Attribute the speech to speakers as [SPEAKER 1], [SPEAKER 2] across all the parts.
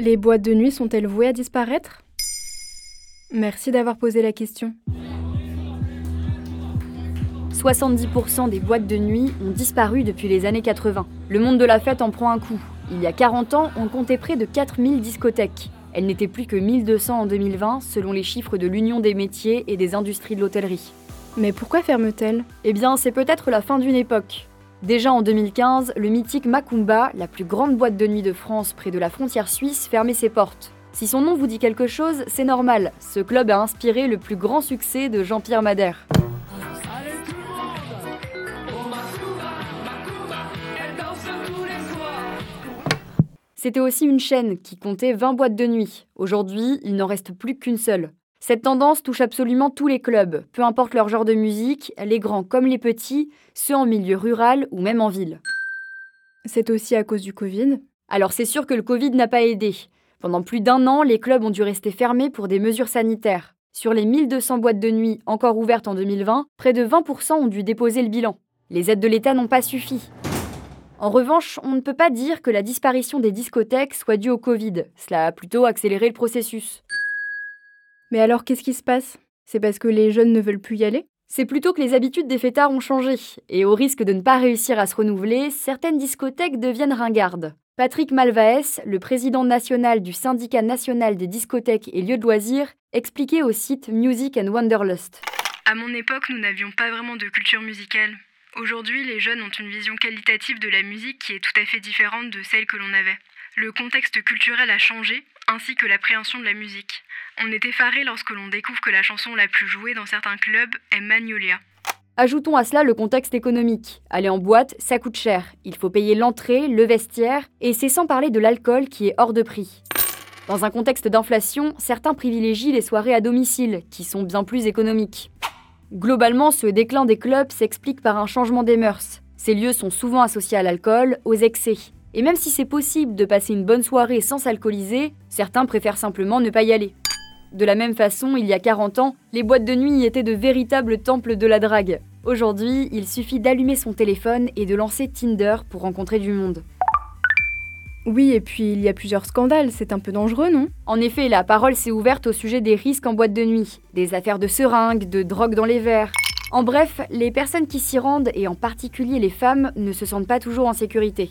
[SPEAKER 1] Les boîtes de nuit sont-elles vouées à disparaître? Merci d'avoir posé la question.
[SPEAKER 2] 70% des boîtes de nuit ont disparu depuis les années 80. Le monde de la fête en prend un coup. Il y a 40 ans, on comptait près de 4000 discothèques. Elles n'étaient plus que 1200 en 2020, selon les chiffres de l'Union des métiers et des industries de l'hôtellerie.
[SPEAKER 1] Mais pourquoi ferment-elles?
[SPEAKER 2] Eh bien, c'est peut-être la fin d'une époque. Déjà en 2015, le mythique Macumba, la plus grande boîte de nuit de France près de la frontière suisse, fermait ses portes. Si son nom vous dit quelque chose, c'est normal. Ce club a inspiré le plus grand succès de Jean-Pierre Madère. C'était aussi une chaîne qui comptait 20 boîtes de nuit. Aujourd'hui, il n'en reste plus qu'une seule. Cette tendance touche absolument tous les clubs, peu importe leur genre de musique, les grands comme les petits, ceux en milieu rural ou même en ville.
[SPEAKER 1] C'est aussi à cause du Covid?
[SPEAKER 2] Alors c'est sûr que le Covid n'a pas aidé. Pendant plus d'un an, les clubs ont dû rester fermés pour des mesures sanitaires. Sur les 1200 boîtes de nuit encore ouvertes en 2020, près de 20% ont dû déposer le bilan. Les aides de l'État n'ont pas suffi. En revanche, on ne peut pas dire que la disparition des discothèques soit due au Covid. Cela a plutôt accéléré le processus.
[SPEAKER 1] Mais alors qu'est-ce qui se passe? C'est parce que les jeunes ne veulent plus y aller?
[SPEAKER 2] C'est plutôt que les habitudes des fêtards ont changé. Et au risque de ne pas réussir à se renouveler, certaines discothèques deviennent ringardes. Patrick Malvaes, le président national du syndicat national des discothèques et lieux de loisirs, expliquait au site Music and Wanderlust.
[SPEAKER 3] À mon époque, nous n'avions pas vraiment de culture musicale. Aujourd'hui, les jeunes ont une vision qualitative de la musique qui est tout à fait différente de celle que l'on avait. Le contexte culturel a changé, ainsi que l'appréhension de la musique. On est effaré lorsque l'on découvre que la chanson la plus jouée dans certains clubs est Magnolia.
[SPEAKER 2] Ajoutons à cela le contexte économique. Aller en boîte, ça coûte cher. Il faut payer l'entrée, le vestiaire, et c'est sans parler de l'alcool qui est hors de prix. Dans un contexte d'inflation, certains privilégient les soirées à domicile, qui sont bien plus économiques. Globalement, ce déclin des clubs s'explique par un changement des mœurs. Ces lieux sont souvent associés à l'alcool, aux excès. Et même si c'est possible de passer une bonne soirée sans s'alcooliser, certains préfèrent simplement ne pas y aller. De la même façon, il y a 40 ans, les boîtes de nuit étaient de véritables temples de la drague. Aujourd'hui, il suffit d'allumer son téléphone et de lancer Tinder pour rencontrer du monde.
[SPEAKER 1] Oui, et puis il y a plusieurs scandales, c'est un peu dangereux, non?
[SPEAKER 2] En effet, la parole s'est ouverte au sujet des risques en boîte de nuit, des affaires de seringues, de drogue dans les verres. En bref, les personnes qui s'y rendent, et en particulier les femmes, ne se sentent pas toujours en sécurité.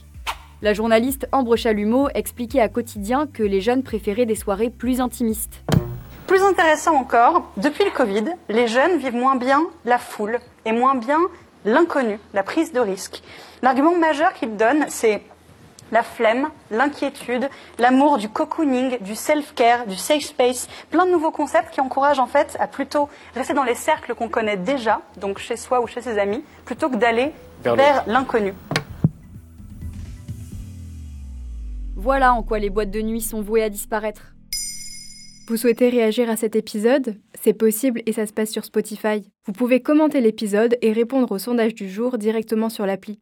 [SPEAKER 2] La journaliste Ambre Chalumeau expliquait à Quotidien que les jeunes préféraient des soirées plus intimistes.
[SPEAKER 4] Plus intéressant encore, depuis le Covid, les jeunes vivent moins bien la foule et moins bien l'inconnu, la prise de risque. L'argument majeur qu'ils donnent, c'est la flemme, l'inquiétude, l'amour du cocooning, du self-care, du safe space, plein de nouveaux concepts qui encouragent en fait à plutôt rester dans les cercles qu'on connaît déjà, donc chez soi ou chez ses amis, plutôt que d'aller vers l'inconnu.
[SPEAKER 2] Voilà en quoi les boîtes de nuit sont vouées à disparaître.
[SPEAKER 1] Vous souhaitez réagir à cet épisode? C'est possible et ça se passe sur Spotify. Vous pouvez commenter l'épisode et répondre au sondage du jour directement sur l'appli.